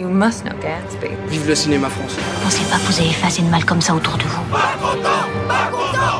You must know Gatsby. Vive le cinéma français. Pensez pas que vous avez assez de mal comme ça autour de vous.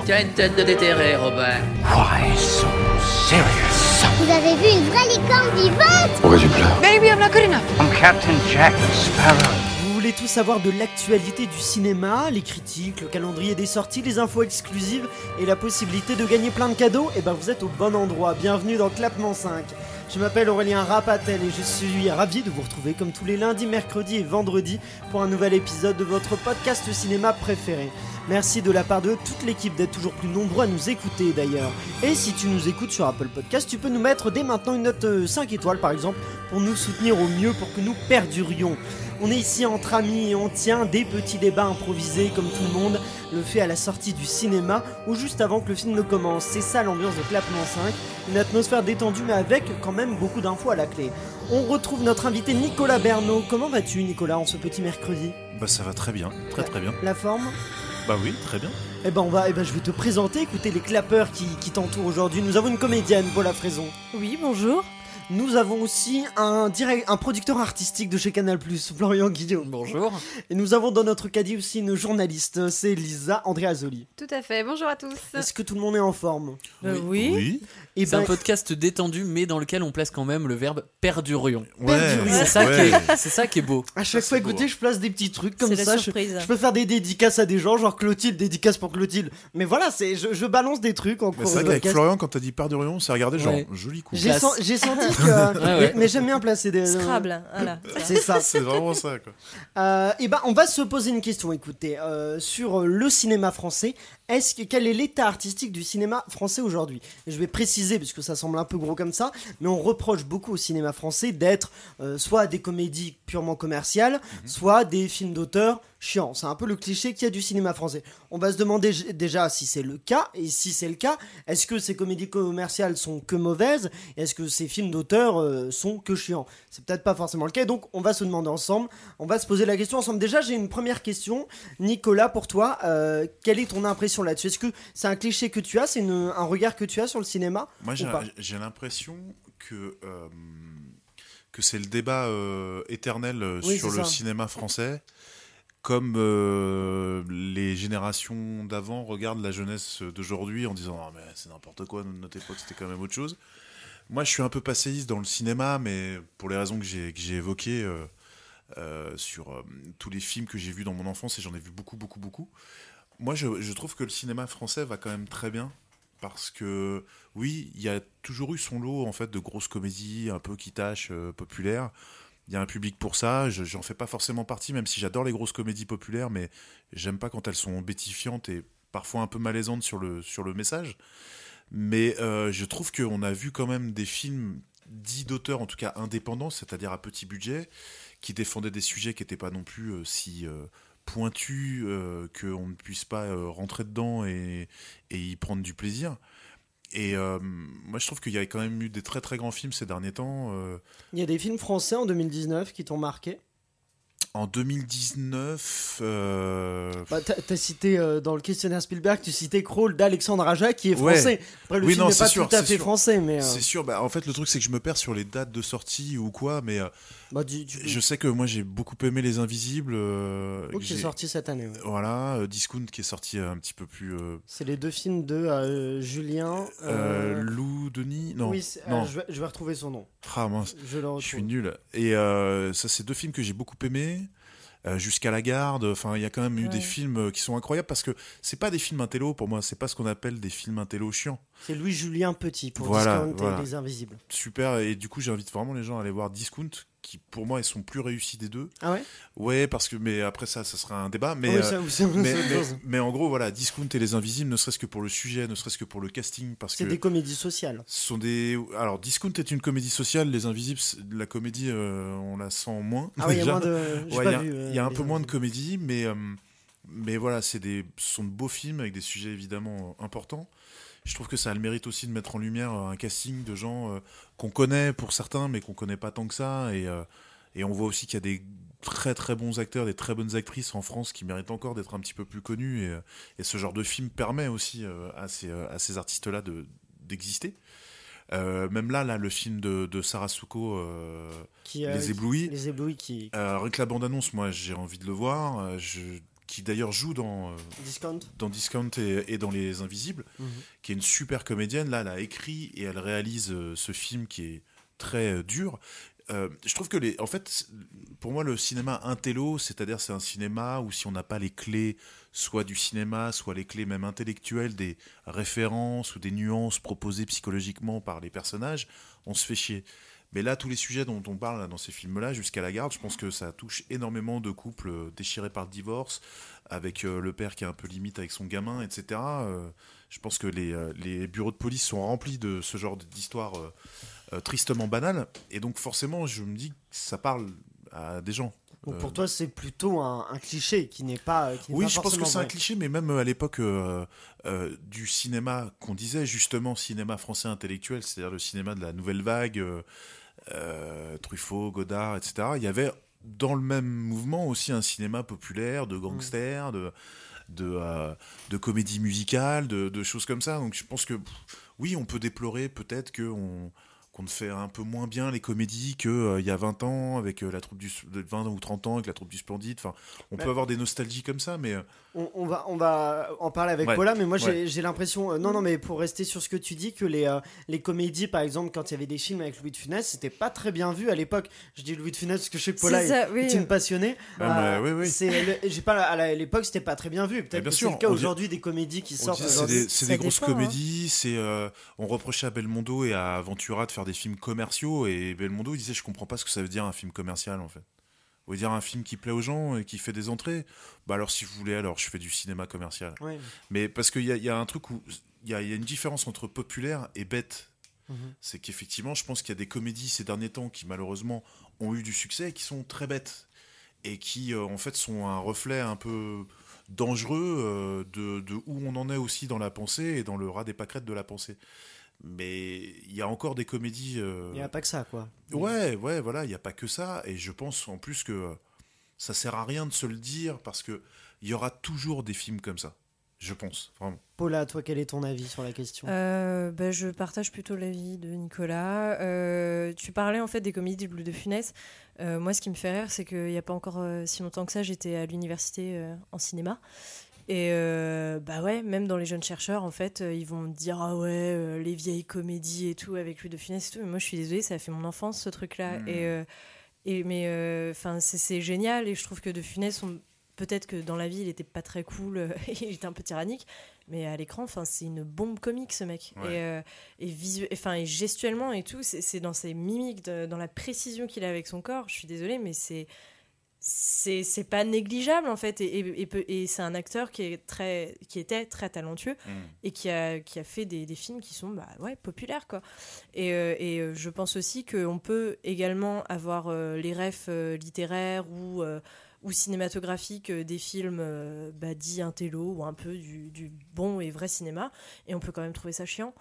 Tiens une tête de déterré, Robert. Why so serious? Vous avez vu une vraie licorne vivante? Pourquoi tu pleures Maybe I'm not good enough. I'm Captain Jack Sparrow. Vous voulez tout savoir de l'actualité du cinéma, les critiques, le calendrier des sorties, les infos exclusives et la possibilité de gagner plein de cadeaux Eh ben vous êtes au bon endroit, bienvenue dans Clapement 5. Je m'appelle Aurélien Rapatel et je suis ravi de vous retrouver comme tous les lundis, mercredis et vendredis pour un nouvel épisode de votre podcast cinéma préféré. Merci de la part de toute l'équipe d'être toujours plus nombreux à nous écouter d'ailleurs. Et si tu nous écoutes sur Apple Podcast, tu peux nous mettre dès maintenant une note euh, 5 étoiles par exemple pour nous soutenir au mieux pour que nous perdurions. On est ici entre amis et on tient des petits débats improvisés comme tout le monde le fait à la sortie du cinéma ou juste avant que le film ne commence. C'est ça l'ambiance de Clapement 5, une atmosphère détendue mais avec quand même beaucoup d'infos à la clé. On retrouve notre invité Nicolas Bernot. Comment vas-tu Nicolas en ce petit mercredi? Bah ça va très bien, très très bien. La forme? Bah oui, très bien. Eh ben on va, eh ben je vais te présenter, écoutez les clapeurs qui, qui t'entourent aujourd'hui. Nous avons une comédienne, Paula Fraison. Oui, bonjour. Nous avons aussi un, direct, un producteur artistique de chez Canal+, Florian Guillaume. Bonjour. Et nous avons dans notre caddie aussi une journaliste, c'est Lisa Andréazoli. Tout à fait. Bonjour à tous. Est-ce que tout le monde est en forme? Euh, oui. Oui. Eh C'est ben, un podcast détendu, mais dans lequel on place quand même le verbe perdurion. Ouais. Perdurion. C'est ça, ouais. qui est- c'est ça qui est beau. à chaque Ça, fois, écoutez, hein. je place des petits trucs comme C'est ça. Je, peux faire des dédicaces à des gens, genre Clotilde, dédicace pour Clotilde. Mais voilà, c'est, je, je balance des trucs en cours c'est vrai qu'avec. Florian, quand t'as dit Perdurion, c'est regardé genre Ouais. joli coup. J'ai, Classe. sen- j'ai senti que. Ouais, ouais. Mais, mais j'aime bien placer des. Scrabble. Voilà. C'est ça. C'est vraiment ça quoi. Euh, et ben, on va se poser une question. Écoutez, euh, sur le cinéma français, est-ce que quel est l'état artistique du cinéma français aujourd'hui? Je vais préciser parce que ça semble un peu gros comme ça, mais on reproche beaucoup au cinéma français d'être euh, soit des comédies purement commerciales, soit des films d'auteur chiants. C'est un peu le cliché qu'il y a du cinéma français. On va se demander déjà si c'est le cas, et si c'est le cas, est-ce que ces comédies commerciales sont que mauvaises Est-ce que ces films d'auteur euh, sont que chiants? C'est peut-être pas forcément le cas, donc on va se demander ensemble. On va se poser la question ensemble. Déjà, j'ai une première question. Nicolas, pour toi, euh, quelle est ton impression là-dessus? Est-ce que c'est un cliché que tu as C'est un regard que tu as sur le cinéma Moi j'ai l'impression que euh, que c'est le débat éternel Oui, sur le ça. cinéma français. Comme euh, les générations d'avant regardent la jeunesse d'aujourd'hui en disant Ah, mais c'est n'importe quoi, notre époque c'était quand même autre chose. Moi je suis un peu passéiste dans le cinéma, mais pour les raisons que j'ai évoquées euh, euh, sur euh, tous les films que j'ai vus dans mon enfance, et j'en ai vu beaucoup, beaucoup, beaucoup. Moi je, je trouve que le cinéma français va quand même très bien parce que oui, il y a toujours eu son lot en fait de grosses comédies un peu qui tâchent euh, populaires. Il y a un public pour ça. Je j'en fais pas forcément partie, même si j'adore les grosses comédies populaires, mais j'aime pas quand elles sont bétifiantes et parfois un peu malaisantes sur le sur le message. Mais euh, je trouve qu'on a vu quand même des films dits d'auteurs, en tout cas indépendants, c'est-à-dire à petit budget, qui défendaient des sujets qui n'étaient pas non plus euh, si euh, pointus euh, qu'on ne puisse pas rentrer dedans et y prendre du plaisir. Et euh, moi, je trouve qu'il y a quand même eu des très très grands films ces derniers temps. euh, Il y a des films français en 2019 qui t'ont marqué? En 2019, euh, bah, T'as cité euh, dans le questionnaire Spielberg, tu citais Crawl d'Alexandre Aja qui est Ouais. français. Après, le Oui, film n'est c'est pas sûr, tout à fait sûr. français, mais. euh, c'est sûr. Bah, en fait, le truc, c'est que je me perds sur les dates de sortie ou quoi, mais bah, du- du- je sais que moi, j'ai beaucoup aimé Les Invisibles. Oh, qui est sorti cette année. ouais. Voilà, Discount qui est sorti un petit peu plus. C'est les deux films de Julien. Lou Denis Non. oui, non. euh, je, vais, je vais retrouver son nom. Ah, mince, Je je suis nul. Et ça, c'est deux films que j'ai beaucoup aimés. Euh, Jusqu'à la garde, enfin, il y a quand même eu Ouais. des films euh, qui sont incroyables parce que c'est pas des films intello pour moi, c'est pas ce qu'on appelle des films intello chiants. C'est Louis-Julien Petit pour Voilà, Discount voilà. et Les Invisibles. Super, et du coup, j'invite vraiment les gens à aller voir Discount, qui pour moi, ils sont plus réussis des deux. Ah ouais? Ouais, parce que, mais après ça, ça sera un débat, mais. Euh, ça- mais, mais- en gros, voilà, Discount et Les Invisibles, ne serait-ce que pour le sujet, ne serait-ce que pour le casting, parce que C'est des comédies sociales. sont des. Alors, Discount est une comédie sociale, Les Invisibles, la comédie, euh, on la sent moins. Ah oui, il y a déjà. moins de. j'ai Ouais, pas il y a- vu, euh, y a un peu moins de comédie, mais, euh, mais voilà, c'est des, ce sont de beaux films avec des sujets évidemment euh, importants. Je trouve que ça a le mérite aussi de mettre en lumière euh, un casting de gens euh, qu'on connaît pour certains, mais qu'on connaît pas tant que ça. Et, euh, et on voit aussi qu'il y a des très très bons acteurs, des très bonnes actrices en France qui méritent encore d'être un petit peu plus connus. Et, et ce genre de film permet aussi à ces, à ces artistes-là de- d'exister. Euh, même là, là, le film de, de Sarah Suko, euh, Qui, euh, Les Éblouis, Les éblouis qui. rien que la bande-annonce, moi, j'ai envie de le voir. je, qui d'ailleurs joue dans, euh, Discount. dans Discount et, et dans Les Invisibles, Mhm. qui est une super comédienne. Là, elle a écrit et elle réalise euh, ce film qui est très euh, dur. Euh, je trouve que les, en fait, pour moi, le cinéma intello, c'est-à-dire c'est un cinéma où si on n'a pas les clés, soit du cinéma, soit les clés même intellectuelles, des références ou des nuances proposées psychologiquement par les personnages, on se fait chier. Mais là, tous les sujets dont on parle là, dans ces films-là, jusqu'à la garde, je pense que ça touche énormément de couples euh, déchirés par le divorce, avec euh, le père qui est un peu limite avec son gamin, etc. Euh, je pense que les, les bureaux de police sont remplis de ce genre d'histoires euh, tristement banales. Et donc, forcément, je me dis que ça parle à des gens. Donc pour toi, c'est plutôt un, un cliché qui n'est pas. Qui oui, pas je pense que c'est un cliché, mais même à l'époque euh, euh, du cinéma qu'on disait justement cinéma français intellectuel, c'est-à-dire le cinéma de la nouvelle vague, euh, euh, Truffaut, Godard, etc. Il y avait dans le même mouvement aussi un cinéma populaire, de gangsters, de de, euh, de comédie musicale, de, de choses comme ça. Donc je pense que pff, oui, on peut déplorer peut-être que on qu'on fait un peu moins bien les comédies qu'il il y a 20 ans avec euh, la troupe du de 20 ou 30 ans avec la troupe du Splendide. Enfin, on peut avoir des nostalgies comme ça, mais euh, On, on va, on va en parler avec Ouais. Paula, mais moi j'ai Ouais. j'ai l'impression, euh, non, non, mais pour rester sur ce que tu dis, que les, euh, les comédies, par exemple, quand il y avait des films avec Louis de Funès, c'était pas très bien vu à l'époque. Je dis Louis de Funès parce que je sais que Paula est, ça, oui. est une passionnée. Ah, mais oui, oui. c'est le- j'ai pas, à l'époque, c'était pas très bien vu. Peut-être bien que c'est le cas aujourd'hui des comédies qui sortent c'est des, des grosses dépend, hein. comédies. C'est, euh, on reprochait à Belmondo et à Ventura de faire des films commerciaux. Et Belmondo il disait Je comprends pas ce que ça veut dire un film commercial en fait. Vous voulez dire un film qui plaît aux gens et qui fait des entrées Bah alors si vous voulez, alors je fais du cinéma commercial. Ouais. Mais parce qu'il y a, y a un truc où il y a, il y a une différence entre populaire et bête. Mhm. C'est qu'effectivement, je pense qu'il y a des comédies ces derniers temps qui malheureusement ont eu du succès et qui sont très bêtes. Et qui euh, en fait sont un reflet un peu dangereux euh, de, de où on en est aussi dans la pensée et dans le ras des pâquerettes de la pensée. Mais il y a encore des comédies. euh, Il n'y a pas que ça, quoi. Ouais, ouais, voilà, il n'y a pas que ça. Et je pense en plus que euh, ça sert à rien de se le dire parce que il y aura toujours des films comme ça. Je pense, vraiment. Paula, toi, quel est ton avis sur la question? Euh, bah, je partage plutôt l'avis de Nicolas. Euh, tu parlais en fait des comédies de de Funès. Euh, moi, ce qui me fait rire, c'est qu'il n'y a pas encore euh, si longtemps que ça, j'étais à l'université euh, en cinéma. Et euh, bah ouais, même dans les jeunes chercheurs, en fait, euh, ils vont dire ah ouais, euh, les vieilles comédies et tout avec lui de Funès et tout. Mais moi, je suis désolée, ça a fait mon enfance ce truc-là. Mm. Et, euh, et mais enfin, c'est génial. Et je trouve que de Funès, on- peut-être que dans la vie, il était pas très cool, il était un peu tyrannique, mais à l'écran, enfin, c'est une bombe comique ce mec. Ouais. Et, et, visu- enfin, et gestuellement et tout, c'est c'est dans ses mimiques, de- dans la précision qu'il a avec son corps. Je suis désolée, mais c'est c'est c'est pas négligeable en fait et, et, et peut- et c'est un acteur qui est très qui était très talentueux Mm. et qui a, qui a fait des, des films qui sont bah, ouais, populaires. Quoi. Et, euh, et euh, je pense aussi qu'on peut également avoir euh, les refs euh, littéraires ou, ou cinématographiques des films bah, dits intello ou un peu du, du bon et vrai cinéma, et on peut quand même trouver ça chiant.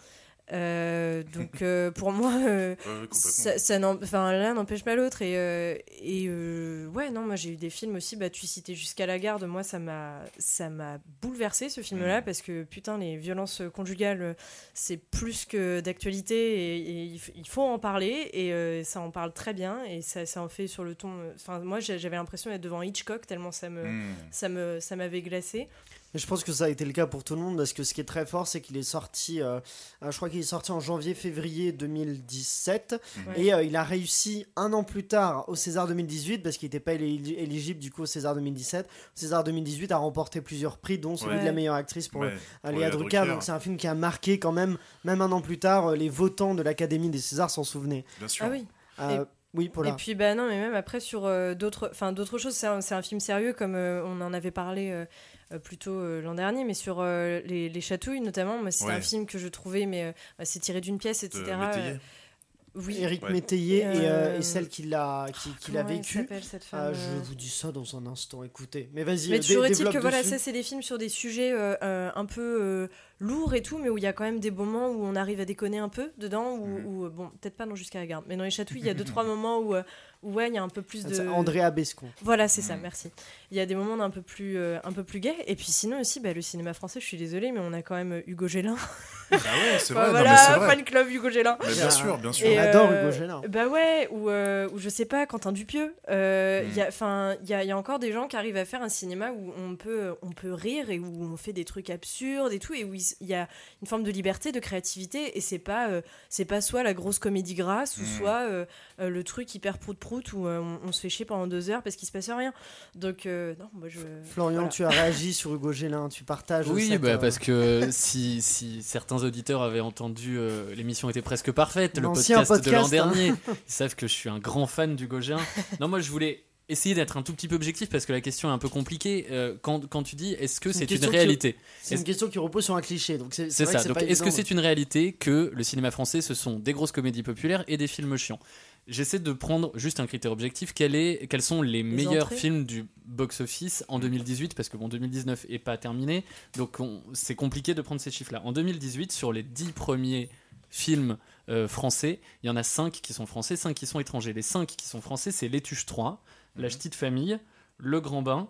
Euh, donc euh, pour moi, euh, ça, ça l'un n'empêche pas l'autre. Et, euh, et ouais, non, moi j'ai eu des films aussi. Bah, tu citais Jusqu'à la garde. Moi, ça m'a, bouleversé ce film-là Mm. parce que putain, les violences conjugales, c'est plus que d'actualité et, et il faut en parler. Et ça en parle très bien et ça, ça en fait sur le ton. Enfin, moi j'avais l'impression d'être devant Hitchcock tellement ça me, Mm. ça me, ça m'avait glacé. Je pense que ça a été le cas pour tout le monde parce que ce qui est très fort, c'est qu'il est sorti, euh, euh, je crois qu'il est sorti en janvier-février 2017 Ouais. et euh, il a réussi un an plus tard au César 2018 parce qu'il n'était pas éli- éligible du coup au César 2017. Au César 2018 a remporté plusieurs prix, dont celui Ouais. de la meilleure actrice pour Ouais, pour Léa Drucker. Drucker. Donc c'est un film qui a marqué quand même, même un an plus tard, les votants de l'Académie des Césars s'en souvenaient. Bien sûr. Ah oui. Euh, oui, Paula. Et puis bah non, mais même après sur euh, d'autres, enfin d'autres choses, c'est un, film sérieux comme euh, on en avait parlé euh, euh, plus tôt euh, l'an dernier, mais sur euh, les, les chatouilles notamment, moi, Ouais. un film que je trouvais, mais euh, bah, c'est tiré d'une pièce, etc. Oui. Eric Ouais. Métayer et, euh, Euh, et celle qui l'a qui, l'a vécu. s'appelle, cette femme, Ah, je vous dis ça dans un instant, écoutez. Mais vas-y, Mais toujours est-il que voilà, ça c'est des films sur des sujets un peu euh, lourds et tout, mais où il y a quand même des moments où on arrive à déconner un peu dedans, ou ou, euh, bon, peut-être pas non jusqu'à la garde, mais dans les chatouilles, il y a deux trois moments où, euh, où ouais, il y a un peu plus de. C'est Andrea Bescon. Voilà, c'est ça, Mm. merci. Il y a des moments un peu plus, euh, un peu plus gays. Et puis sinon aussi, bah, le cinéma français, je suis désolée, mais on a quand même Hugo Gélin. Ah ouais, c'est vrai, non, voilà, mais vrai. fan club Hugo Gélin. Mais bien sûr, bien sûr. Et, On adore euh, Hugo Gélin. Bah ouais, ou, euh, ou je sais pas, Quentin Dupieux. Euh, Mm. il y a- Enfin, il y a, il y a encore des gens qui arrivent à faire un cinéma où on peut, on peut rire et où on fait des trucs absurdes et tout, et où il s- il y a une forme de liberté, de créativité, et c'est pas, euh, c'est pas soit la grosse comédie grasse, ou Mm. soit euh, euh, le truc hyper prout-prout où euh, on, on se fait chier pendant deux heures parce qu'il se passe rien. Donc, euh, non, moi je. Florian, voilà. tu as réagi sur Hugo Gélin, tu partages. Oui, cette, bah, euh, parce que si, si certains auditeurs avaient entendu euh, l'émission était presque parfaite, le podcast, de l'an hein. dernier, ils savent que je suis un grand fan du Gauguin. Non, moi je voulais essayer d'être un tout petit peu objectif parce que la question est un peu compliquée. Euh, quand, quand tu dis est-ce que C'est une réalité? C'est une question qui repose sur un cliché, donc c'est ça. est-ce que c'est une réalité que le cinéma français, ce sont des grosses comédies populaires et des films chiants? J'essaie de prendre juste un critère objectif. Quel est, quels sont les, meilleurs entrées? films du box-office en 2018 Parce que bon, 2019 est pas terminé, donc on- c'est compliqué de prendre ces chiffres-là. En 2018, sur les 10 premiers films euh, français, il y en a 5 qui sont français, 5 qui sont étrangers. Les 5 qui sont français, c'est L'étuche 3, La Petite Famille, Le Grand Bain,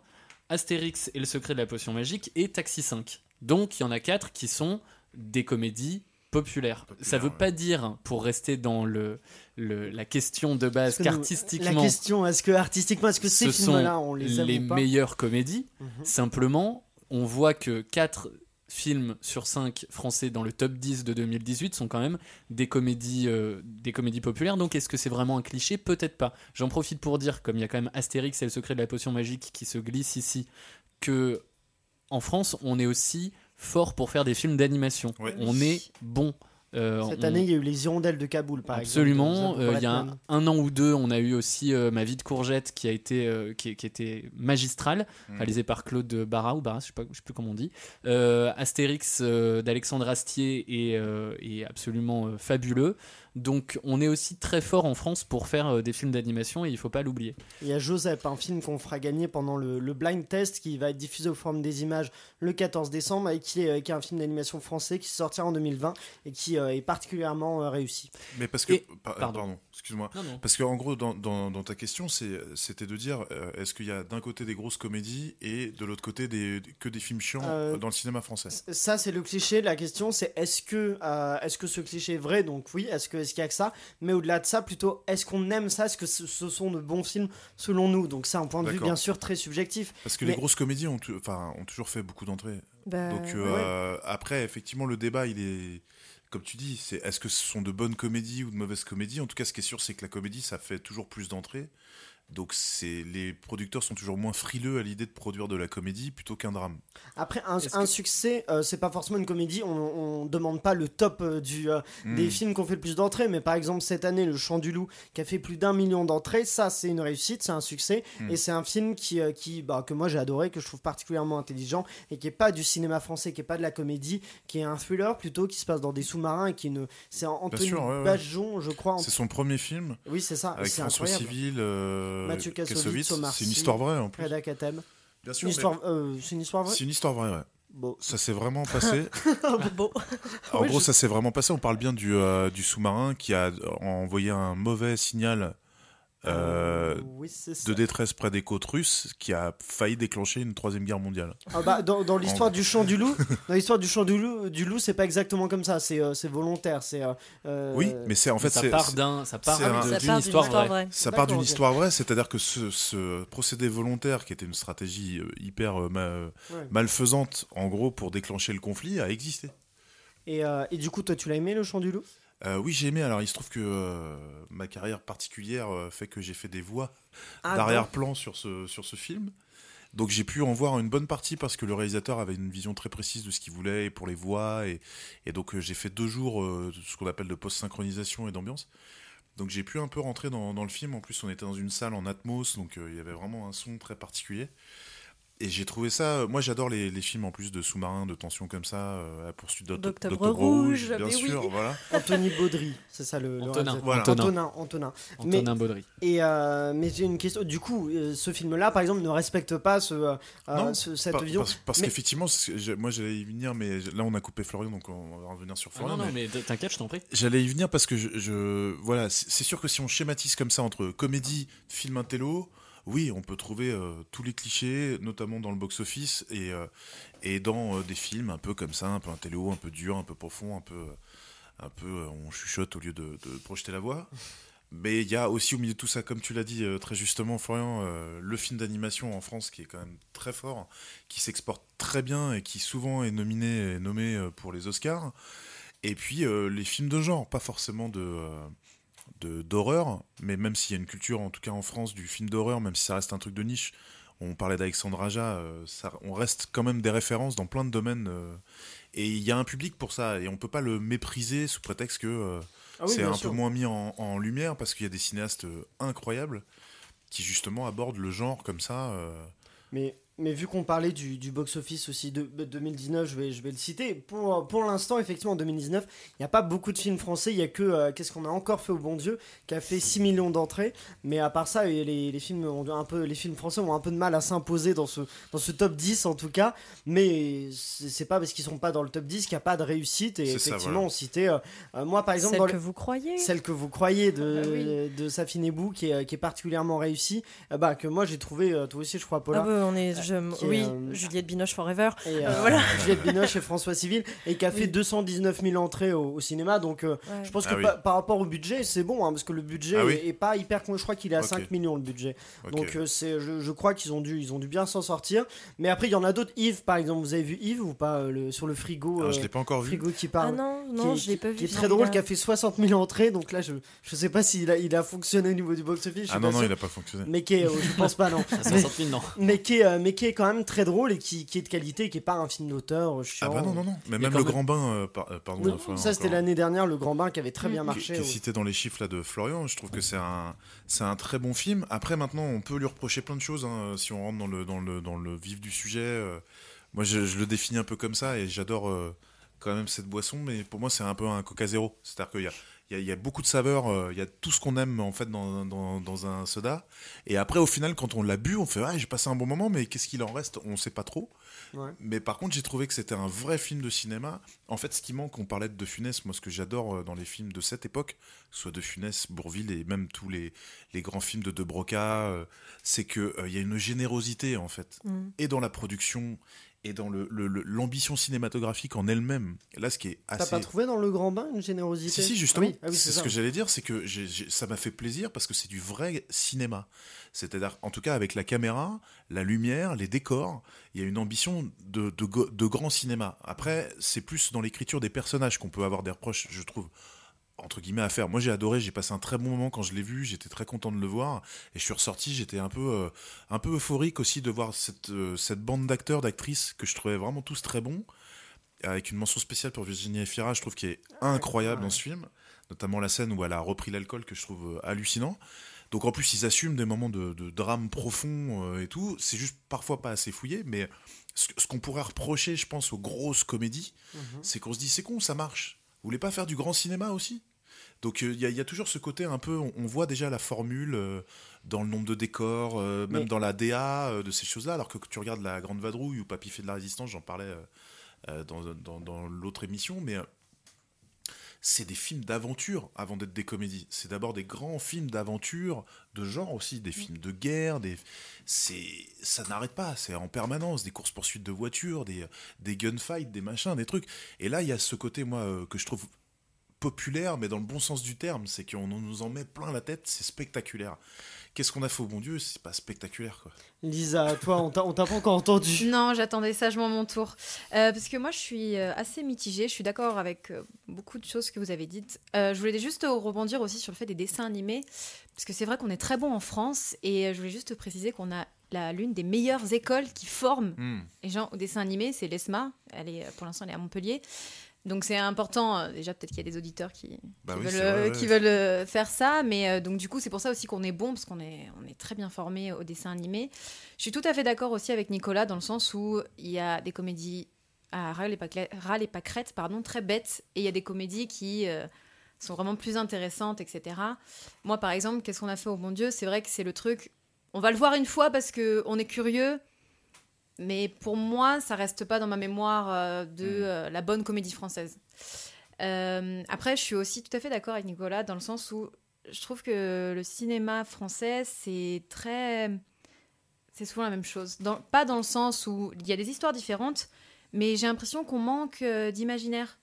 Astérix et le secret de la potion magique et Taxi 5. Donc il y en a 4 qui sont des comédies populaires. Populaires, Ça veut ouais. pas dire, pour rester dans le, le- la question de base, nous- La qu'artistiquement, question, est-ce que artistiquement, est-ce que ces ce sont films-là, on les les, aime ou pas meilleures comédies? Mhm. Simplement, on voit que 4 films sur 5 français dans le top 10 de 2018 sont quand même des comédies, euh, des comédies populaires. Donc est-ce que c'est vraiment un cliché? Peut-être pas. J'en profite pour dire, comme il y a quand même Astérix et le secret de la potion magique qui se glisse ici, que en France, on est aussi fort pour faire des films d'animation. Ouais. On est bon. Euh, Cette on- année, il y a eu les Hirondelles de Kaboul, par Absolument. exemple. de Euh, il y a un, an ou deux, on a eu aussi euh, Ma vie de courgette qui a été euh, qui, qui était magistrale, Mm. réalisée par Claude Barra ou Barra, je sais pas, je sais plus comment on dit. Euh, Astérix euh, d'Alexandre Astier est, euh, est absolument euh, fabuleux. Donc on est aussi très fort en France pour faire euh, des films d'animation et il faut pas l'oublier. Il y a Joseph, un film qu'on fera gagner pendant le, le blind test qui va être diffusé au Forum des images le 14 décembre et qui est, qui est un film d'animation français qui sortira en 2020 et qui euh, est particulièrement euh, réussi. Mais parce que. Et- par- pardon. pardon, excuse-moi. Parce qu'en gros, dans, dans, dans ta question, c'était de dire euh, est-ce qu'il y a d'un côté des grosses comédies et de l'autre côté des, que des films chiants Euh, dans le cinéma français? Ça, c'est le cliché. La question, c'est est-ce que, euh, est-ce que ce cliché est vrai? Donc oui, est-ce qu'il y a que ça? Mais au-delà de ça, plutôt, est-ce qu'on aime ça? Est-ce que ce, ce sont de bons films selon nous? Donc c'est un point de vue bien sûr très subjectif. Parce que mais- les grosses comédies ont, toujours fait beaucoup d'entrées. Bah, Donc après, effectivement, le débat, il est. Comme tu dis, est-ce que ce sont de bonnes comédies ou de mauvaises comédies? En tout cas, ce qui est sûr, c'est que la comédie, ça fait toujours plus d'entrées. Donc c'est les producteurs sont toujours moins frileux à l'idée de produire de la comédie plutôt qu'un drame. Après, un, Est-ce un que- succès, euh, c'est pas forcément une comédie. On, on demande pas le top euh, du, euh, des Hmm. films qui ont fait le plus d'entrées, mais par exemple cette année, Le Chant du Loup, qui a fait plus d'un million d'entrées, ça c'est une réussite, c'est un succès, Mm. et c'est un film qui, euh, qui bah, que moi j'ai adoré, que je trouve particulièrement intelligent, et qui est pas du cinéma français, qui est pas de la comédie, qui est un thriller plutôt, qui se passe dans des sous-marins, et qui est une, c'est Anthony sûr, ouais, ouais. Bajon, je crois. C'est son premier film Oui, c'est ça. avec c'est François incroyable. Civil, euh, Mathieu Kassovitz, C'est une histoire vraie en plus. Bien sûr. Une mais histoire, euh, c'est une histoire vraie. C'est une histoire vraie, ouais. Bon. Ça s'est vraiment passé. Beau. en gros, ça s'est vraiment passé. On parle bien du, euh, du sous-marin qui a envoyé un mauvais signal euh, oui, de détresse près des côtes russes qui a failli déclencher une troisième guerre mondiale. Ah bah, dans dans l'histoire du chant du loup, dans l'histoire du chant du loup, du loup, c'est pas exactement comme ça. C'est euh, c'est volontaire. C'est euh, euh, Oui, mais c'est en fait ça c'est- part d'un, ça part un- d'une histoire vraie. vraie. Ça part d'une histoire vraie, c'est-à-dire que ce, ce procédé volontaire, qui était une stratégie hyper ma- Ouais. malfaisante, en gros, pour déclencher le conflit, a existé. Et, euh, et du coup, toi, tu l'as aimé le chant du loup? Euh, oui, j'ai aimé. Alors, il se trouve que euh, ma carrière particulière euh, fait que j'ai fait des voix Ah, d'arrière-plan sur ce, sur ce film. Donc, j'ai pu en voir une bonne partie parce que le réalisateur avait une vision très précise de ce qu'il voulait et pour les voix. Et, et donc, j'ai fait deux jours de ce qu'on appelle de post-synchronisation et d'ambiance. Donc, j'ai pu un peu rentrer dans, dans le film. En plus, on était dans une salle en Atmos, donc il y avait vraiment un son très particulier. Et j'ai trouvé ça. Moi, j'adore les, les films en plus de sous-marins, de tension comme ça, euh, la poursuite d'Oct- D'Octobre Rouge, bien mais sûr, oui. voilà. Anthony Baudry, c'est ça le, le Antonin. réalisateur. Voilà. Antonin. Antonin, Antonin. Mais- Antonin Baudry. Et euh, mais j'ai une question. Du coup, euh, ce film-là, par exemple, ne respecte pas ce, euh, Non, ce- cette Par- vision. parce parce Mais- qu'effectivement, moi j'allais y venir, mais là on a coupé Florian, donc on va revenir sur Ah Florian. non, non, mais- mais t'inquiète, je t'en prie. J'allais y venir parce que je, je- voilà, c'est c'est sûr que si on schématise comme ça entre comédie, film intello, oui, on peut trouver euh, tous les clichés, notamment dans le box-office et, euh, et dans euh, des films un peu comme ça, un peu intello, un peu dur, un peu profond, un peu, un peu on chuchote au lieu de, projeter la voix. Mais il y a aussi au milieu de tout ça, comme tu l'as dit très justement, Florian, le film d'animation en France qui est quand même très fort, qui s'exporte très bien et qui souvent est nominé nommé pour les Oscars. Et puis les films de genre, pas forcément de- d'horreur, mais même s'il y a une culture, en tout cas en France, du film d'horreur, même si ça reste un truc de niche, on parlait d'Alexandre Aja, euh, ça- on reste quand même des références dans plein de domaines. euh, et il y a un public pour ça, et on peut pas le mépriser sous prétexte que euh, Ah oui, c'est un sûr. peu moins mis en, en lumière, parce qu'il y a des cinéastes incroyables qui justement abordent le genre comme ça. Mais, mais vu qu'on parlait du, du box-office aussi de, de 2019, je vais, je vais le citer. Pour, pour l'instant, effectivement, en 2019, il n'y a pas beaucoup de films français. Il y a que euh, Qu'est-ce qu'on a encore fait au bon Dieu, qui a fait 6 millions d'entrées. Mais à part ça, les, les, films ont un peu, les films français ont un peu de mal à s'imposer dans ce, dans ce top 10 en tout cas. Mais c'est pas parce qu'ils sont pas dans le top 10 qu'il n'y a pas de réussite. Et ça, effectivement, voilà. on citait, euh, euh, moi par exemple, Celle dans que les- vous croyez. celle que vous croyez de, Ah oui. de Safine Ebou, qui est, qui est particulièrement réussie, euh, bah, que moi j'ai trouvé, euh, toi aussi je crois, Paula. Ah bah, on est, je- qui est, oui, euh, Juliette Binoche Forever. Et, Euh, voilà. Juliette Binoche et François Civil, et qui a fait Oui. 219 000 entrées au, au cinéma. Donc, euh, Ouais. je pense Ah que oui. pa- par rapport au budget, c'est bon, hein, parce que le budget Ah oui. est, est pas hyper. con- Je crois qu'il est à Ok. 5 millions le budget. Donc, euh, c'est, je, je crois qu'ils ont dû, ils ont dû bien s'en sortir. Mais après, il y en a d'autres. Yves, par exemple, vous avez vu Yves ou pas euh, le, sur le frigo Alors, je euh, l'ai pas encore vu. frigo qui Ah parle. non, qui non, est- je l'ai pas vu. Qui est non, très drôle, qui a fait 60 000 entrées. Donc là, je, je sais pas s'il a, il a fonctionné au niveau du box-office. je suis Ah non, non, sûr. il a pas fonctionné. Mais qui est, euh, je pense pas, non. À 60 000, non. mais qui est, euh, mais qui est quand même très drôle et qui, qui est de qualité et qui est pas un film d'auteur Ah bah non, non, non. Mais même le grand bain, euh, par- euh, pardon, ça c'était encore. l'année dernière, le Grand Bain qui avait très bien marché. qui est ouais. cité dans les chiffres là de Florian. Je trouve que c'est un, c'est un très bon film. Après, maintenant, on peut lui reprocher plein de choses hein, si on rentre dans le, dans le, dans le vif du sujet. euh. moi, je, je le définis un peu comme ça et j'adore euh, quand même cette boisson, mais pour moi, c'est un peu un Coca Zéro. C'est-à-dire qu'il y a, il y, a, il y a beaucoup de saveurs, euh, il y a tout ce qu'on aime en fait dans, dans, dans un soda. Et après, au final, quand on l'a bu, on fait ah, j'ai passé un bon moment, mais qu'est-ce qu'il en reste? On sait pas trop. Ouais. Mais par contre, j'ai trouvé que c'était un vrai film de cinéma. En fait, ce qui manque, on parlait de De Funès, moi, ce que j'adore euh, dans les films de cette époque, soit De Funès, Bourville et même tous les, les grands films de De Broca, euh, c'est qu'il il y a une générosité, en fait, Mm. et dans la production, et dans le- le- le- l'ambition cinématographique en elle-même. Là, ce qui est T'as assez. pas trouvé dans le Grand Bain une générosité Si, si, justement. Ah oui, ah oui, c'est ce que j'allais dire, c'est que ça m'a fait plaisir parce que c'est du vrai cinéma. C'est-à-dire, en tout cas, avec la caméra, la lumière, les décors, il y a une ambition de, de grand cinéma. Après, c'est plus dans l'écriture des personnages qu'on peut avoir des reproches, je trouve entre guillemets à faire. Moi j'ai adoré, j'ai passé un très bon moment quand je l'ai vu, j'étais très content de le voir et je suis ressorti, j'étais un peu euh, un peu euphorique aussi de voir cette euh, cette bande d'acteurs, d'actrices que je trouvais vraiment tous très bons avec une mention spéciale pour Virginie Efira, je trouve qui est incroyable ouais. dans ce film, notamment la scène où elle a repris l'alcool que je trouve euh, hallucinant. Donc en plus ils assument des moments de, de drame profond euh, et tout, c'est juste parfois pas assez fouillé, mais ce, ce qu'on pourrait reprocher, je pense, aux grosses comédies, Mhm. c'est qu'on se dit c'est con, ça marche. Vous voulez pas faire du grand cinéma aussi? Donc il y, a- y a toujours ce côté un peu, on, on voit déjà la formule euh, dans le nombre de décors, euh, même Mais- dans la DA euh, de ces choses-là, alors que tu regardes la Grande Vadrouille ou Papy fait de la résistance, j'en parlais euh, euh, dans, dans- dans l'autre émission, mais euh, c'est des films d'aventure avant d'être des comédies. C'est d'abord des grands films d'aventure, de genre aussi, des films de guerre, des... c'est ça n'arrête pas, c'est en permanence, des courses-poursuites de voitures, des, des gunfights, des machins, des trucs. Et là, il y a ce côté, moi, euh, que je trouve populaire, mais dans le bon sens du terme, c'est qu'on nous en met plein la tête, c'est spectaculaire. Qu'est-ce qu'on a fait au bon Dieu? C'est pas spectaculaire, quoi. Lisa, toi, on t'a pas encore entendu. Non, j'attendais sagement mon tour. Euh, parce que moi, je suis euh, assez mitigée. Je suis d'accord avec euh, beaucoup de choses que vous avez dites. Euh, je voulais juste rebondir aussi sur le fait des dessins animés. Parce que c'est vrai qu'on est très bon en France. Et je voulais juste préciser qu'on a la- l'une des meilleures écoles qui forment Hmm. les gens au dessin animé. C'est l'ESMA. Elle est, pour l'instant, elle est à Montpellier. Donc c'est important, euh, déjà peut-être qu'il y a des auditeurs qui, Bah qui oui, veulent, vrai, euh, ouais. qui veulent euh, faire ça, mais euh, donc du coup c'est pour ça aussi qu'on est bon, parce qu'on est, on est très bien formé au dessin animé. Je suis tout à fait d'accord aussi avec Nicolas dans le sens où il y a des comédies à ras et, pâquerettes, pardon, très bêtes, et il y a des comédies qui euh, sont vraiment plus intéressantes, etc. Moi par exemple, qu'est-ce qu'on a fait au bon Dieu? C'est vrai que c'est le truc, on va le voir une fois parce qu'on est curieux, mais pour moi, ça reste pas dans ma mémoire euh, de euh, la bonne comédie française. Euh, après, je suis aussi tout à fait d'accord avec Nicolas dans le sens où je trouve que le cinéma français, c'est très. C'est souvent la même chose. Dans- pas dans le sens où il y a des histoires différentes, mais j'ai l'impression qu'on manque d'imaginaire.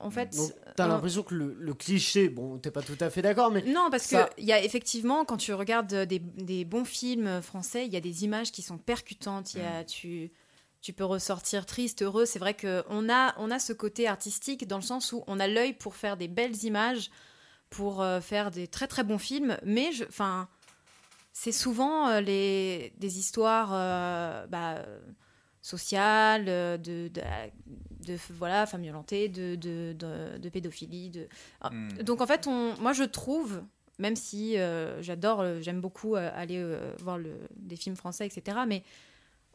En fait. Donc, t'as euh, l'impression que le, le cliché, bon, t'es pas tout à fait d'accord, mais non, parce Ça- que il y a effectivement, quand tu regardes des, des bons films français, il y a des images qui sont percutantes. Il y a, tu, tu peux ressortir triste, heureux. C'est vrai qu'on a, on a ce côté artistique dans le sens où on a l'œil pour faire des belles images, pour euh, faire des très très bons films. Mais je, enfin, c'est souvent euh, les, des histoires euh, bah, sociales, euh, de, de, de, voilà, femmes violentées, de, de, de, de pédophilie. De... Ah, Hmm. Donc en fait, on, moi je trouve, même si euh, j'adore, euh, j'aime beaucoup aller euh, voir le, des films français, etc. Mais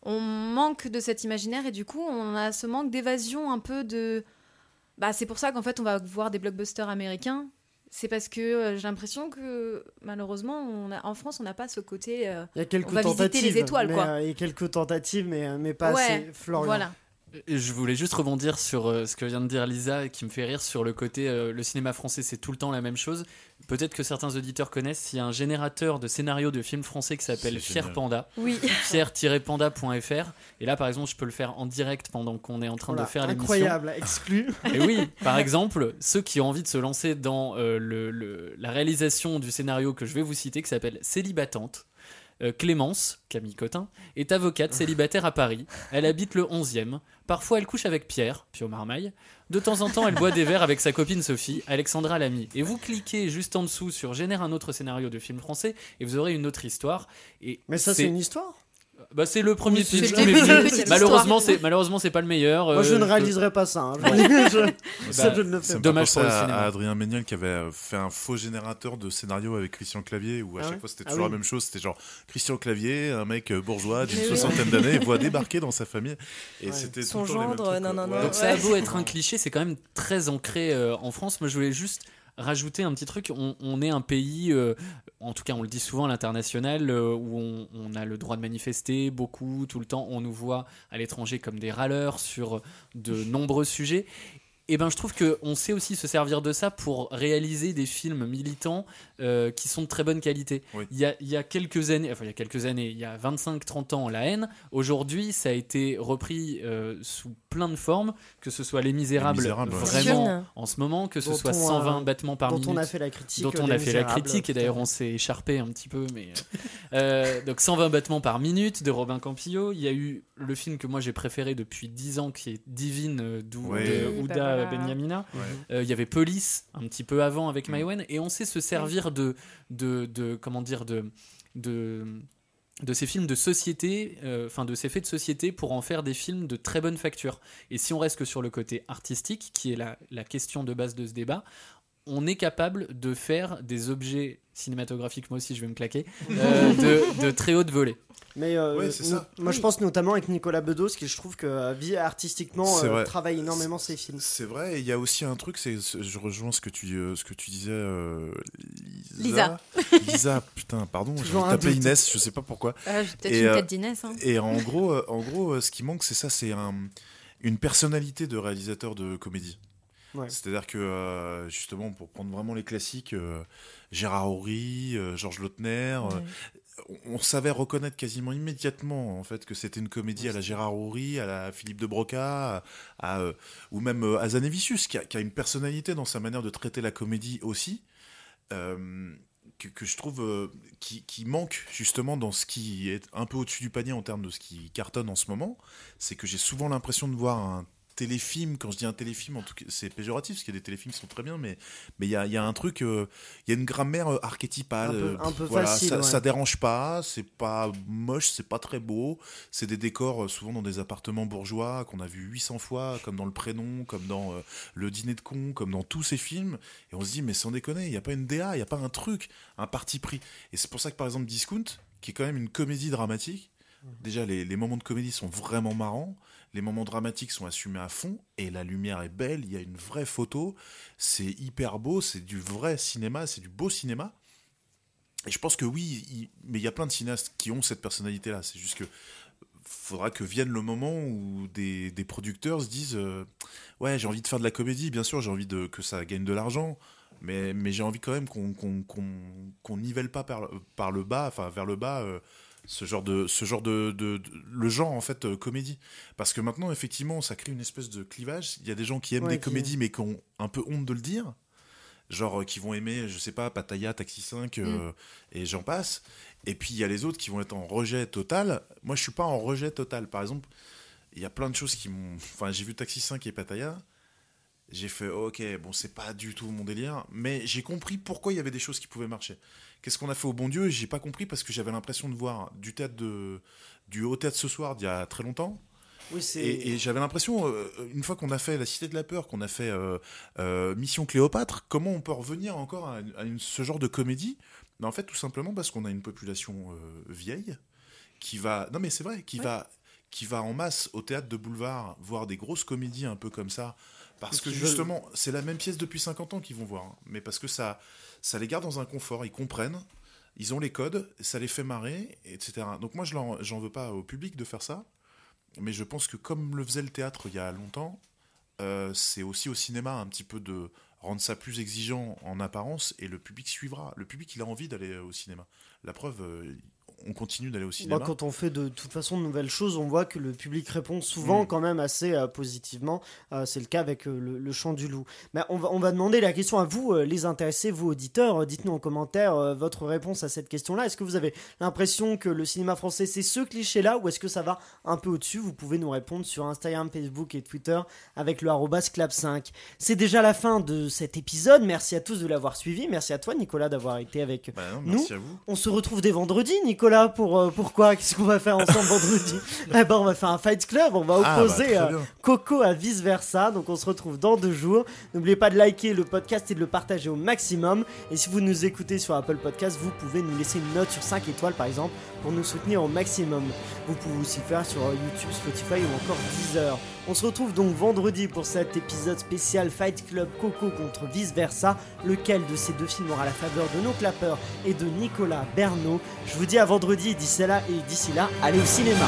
on manque de cet imaginaire et du coup on a ce manque d'évasion un peu de... Bah, c'est pour ça qu'en fait on va voir des blockbusters américains. C'est parce que euh, j'ai l'impression que malheureusement on a, en France on n'a pas ce côté... euh, il y a quelques on va visiter tentatives. les étoiles, mais, quoi. euh, Il y a quelques tentatives, mais, mais pas ouais, assez Florian. Voilà. Et Je voulais juste rebondir sur euh, ce que vient de dire Lisa et qui me fait rire sur le côté euh, le cinéma français c'est tout le temps la même chose. Peut-être que certains auditeurs connaissent, il y a un générateur de scénarios de films français qui s'appelle Fier. Panda, Oui. fier-panda.fr. Et là par exemple je peux le faire en direct pendant qu'on est en train Voilà, de faire l'émission. incroyable, exclu. Et oui, par exemple, ceux qui ont envie de se lancer dans euh, le- le- la réalisation du scénario que je vais vous citer, qui s'appelle Célibatante, euh, Clémence, Camille Cotin, est avocate célibataire à Paris. Elle habite le 11e. Parfois, elle couche avec Pierre, Pio Marmaille. De temps en temps, elle boit des verres avec sa copine Sophie, Alexandra Lamy. Et vous cliquez juste en dessous sur Génère un autre scénario de film français et vous aurez une autre histoire. Et Mais ça, c'est une histoire? Bah, c'est le premier Oui, film. malheureusement, c'est malheureusement c'est pas le meilleur. Moi, je Euh, ne réaliserai pas ça. hein. Je- je- ça, je ne le Ça fais. Dommage fait pour le à, cinéma. à Adrien Méniel qui avait euh, fait un faux générateur de scénario avec Christian Clavier où à Ah chaque ouais fois c'était Ah toujours oui. la même chose. C'était genre Christian Clavier, un mec euh, bourgeois d'une soixantaine d'années, voit débarquer dans sa famille. Et Ouais. c'était tout Son gendre, trucs, non, non, non, Ouais. Donc ça a beau être un cliché, c'est quand même très ancré euh, en France. Moi, je voulais juste rajouter un petit truc. On, est un pays, euh, en tout cas, on le dit souvent à l'international, euh, où on a le droit de manifester beaucoup, tout le temps. On nous voit à l'étranger comme des râleurs sur de nombreux sujets. Et ben, je trouve qu'on sait aussi se servir de ça pour réaliser des films militants euh, qui sont de très bonne qualité. Oui. Il, y a, il y a quelques années, enfin il y a quelques années, il y a 25-30 ans, La haine. Aujourd'hui, ça a été repris euh, sous plein de formes, que ce soit Les Misérables, Les Misérables, ouais. vraiment en ce moment, que ce Dont soit on a- 120 battements par dont minute on a fait la critique. dont on des a fait la critique et d'ailleurs on s'est écharpé un petit peu mais euh, donc 120 battements par minute de Robin Campillo il y a eu le film que moi j'ai préféré depuis 10 ans qui est Divine euh, de Oui, Ouda voilà. Benyamina Ouais. Euh, il y avait Police un petit peu avant avec Mm. Maïwen et on sait se servir de, de, de comment dire de, de de ces films de société, euh, enfin de ces faits de société pour en faire des films de très bonne facture. Et si on reste que sur le côté artistique, qui est la, la question de base de ce débat, on est capable de faire des objets cinématographiques, moi aussi je vais me claquer, euh, de, de très haute volée. Mais euh, Ouais, nous- moi, je pense notamment avec Nicolas Bedos, qui je trouve que euh, vit artistiquement euh, travaille énormément ses films. C'est vrai, et il y a aussi un truc, c'est, je rejoins ce que tu, euh, ce que tu disais, euh, Lisa. Lisa, putain, pardon, j'ai tapé doute. Inès, je sais pas pourquoi. Ah, j'ai peut-être Et, une euh, tête d'Inès. hein. Et en gros, en gros, ce qui manque, c'est ça, c'est un, une personnalité de réalisateur de comédie. Ouais. C'est-à-dire que euh, justement, pour prendre vraiment les classiques, euh, Gérard Horry, euh, Georges Lautner, on, on savait reconnaître quasiment immédiatement en fait que c'était une comédie à la Gérard Horry, à la Philippe de Broca, à, à, ou même à Zanevicius, qui a, qui a une personnalité dans sa manière de traiter la comédie aussi. que, que je trouve euh, qui, qui manque justement dans ce qui est un peu au-dessus du panier en termes de ce qui cartonne en ce moment, c'est que j'ai souvent l'impression de voir un téléfilm, quand je dis un téléfilm, en tout cas, c'est péjoratif, parce qu'il y a des téléfilms qui sont très bien, mais mais il y a, il y a un truc, euh, il y a une grammaire euh, archétypale. Un peu- euh, un peu voilà, facile, ça, ouais. ça dérange pas, c'est pas moche, c'est pas très beau. C'est des décors souvent dans des appartements bourgeois qu'on a vu 800 fois, comme dans Le Prénom, comme dans euh, Le Dîner de con, comme dans tous ces films. Et on se dit, mais sans déconner, il n'y a pas une DA, il n'y a pas un truc, un parti pris. Et c'est pour ça que par exemple Discount, qui est quand même une comédie dramatique, déjà les, les moments de comédie sont vraiment marrants. Les moments dramatiques sont assumés à fond et la lumière est belle, il y a une vraie photo, c'est hyper beau, c'est du vrai cinéma, c'est du beau cinéma. Et je pense que oui, mais il y a plein de cinéastes qui ont cette personnalité-là. C'est juste que faudra que vienne le moment où des, des producteurs se disent euh, ouais j'ai envie de faire de la comédie, bien sûr j'ai envie de que ça gagne de l'argent, mais, mais j'ai envie quand même qu'on qu'on nivelle pas par, par le bas, enfin vers le bas. euh, ce genre de ce genre de, de- de- le genre en fait euh, comédie. Parce que maintenant effectivement ça crée une espèce de clivage. Il y a des gens qui aiment Ouais, des qui- comédies mais qui ont un peu honte de le dire. Genre euh, qui vont aimer je sais pas Pattaya Taxi 5 euh, et j'en passe. Et puis il y a les autres qui vont être en rejet total. Moi je suis pas en rejet total. Par exemple il y a plein de choses qui m'ont enfin j'ai vu Taxi 5 et Pattaya. J'ai fait ok bon c'est pas du tout mon délire mais j'ai compris pourquoi il y avait des choses qui pouvaient marcher qu'est-ce qu'on a fait au bon Dieu j'ai pas compris parce que j'avais l'impression de voir du théâtre de du haut théâtre ce soir d'il y a très longtemps Oui, c'est. et, et j'avais l'impression, euh, une fois qu'on a fait La Cité de la Peur, qu'on a fait euh, euh, Mission Cléopâtre, comment on peut revenir encore à, à une- ce genre de comédie? Mais En fait, tout simplement parce qu'on a une population vieille qui va. Non, mais c'est vrai, qui, va, qui va en masse au théâtre de boulevard voir des grosses comédies un peu comme ça. Parce que justement, c'est la même pièce depuis 50 ans qu'ils vont voir. hein. Mais parce que ça, ça les garde dans un confort, ils comprennent. Ils ont les codes, ça les fait marrer, etc. Donc moi, je j'en veux pas au public de faire ça. Mais je pense que comme le faisait le théâtre il y a longtemps, euh, c'est aussi au cinéma un petit peu de rendre ça plus exigeant en apparence et le public suivra. Le public, il a envie d'aller au cinéma. La preuve, euh, on continue d'aller au cinéma. Bah, quand on fait de toute façon de nouvelles choses, on voit que le public répond souvent Mm. quand même assez euh, positivement. Euh, c'est le cas avec euh, le, le chant du loup. Mais on va, on va demander la question à vous, les intéressés, vous auditeurs. Dites-nous en commentaire votre réponse à cette question-là. Est-ce que vous avez l'impression que le cinéma français c'est ce cliché-là ou est-ce que ça va un peu au-dessus? Vous pouvez nous répondre sur Instagram, Facebook et Twitter avec le arrobas clap5. C'est déjà la fin de cet épisode. Merci à tous de l'avoir suivi. Merci à toi Nicolas d'avoir été avec Bah non, Nous, merci à vous. on se retrouve dès vendredi, Nicolas, pour euh, pourquoi? Qu'est-ce qu'on va faire ensemble vendredi? Eh ben, on va faire un fight club, on va Ah, bah, opposer euh. Coco à vice versa. Donc on se retrouve dans deux jours. N'oubliez pas de liker le podcast et de le partager au maximum. Et si vous nous écoutez sur Apple Podcast, vous pouvez nous laisser une note sur 5 étoiles par exemple pour nous soutenir au maximum. Vous pouvez aussi le faire sur euh, YouTube, Spotify ou encore Deezer. On se retrouve donc vendredi pour cet épisode spécial Fight Club Coco contre vice versa. Lequel de ces deux films aura la faveur de nos clapeurs et de Nicolas Bernot Je vous dis à vendredi d'ici là, et d'ici là, allez au cinéma.